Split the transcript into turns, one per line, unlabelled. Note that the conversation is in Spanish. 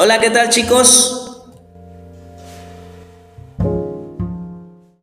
Hola, ¿qué tal chicos?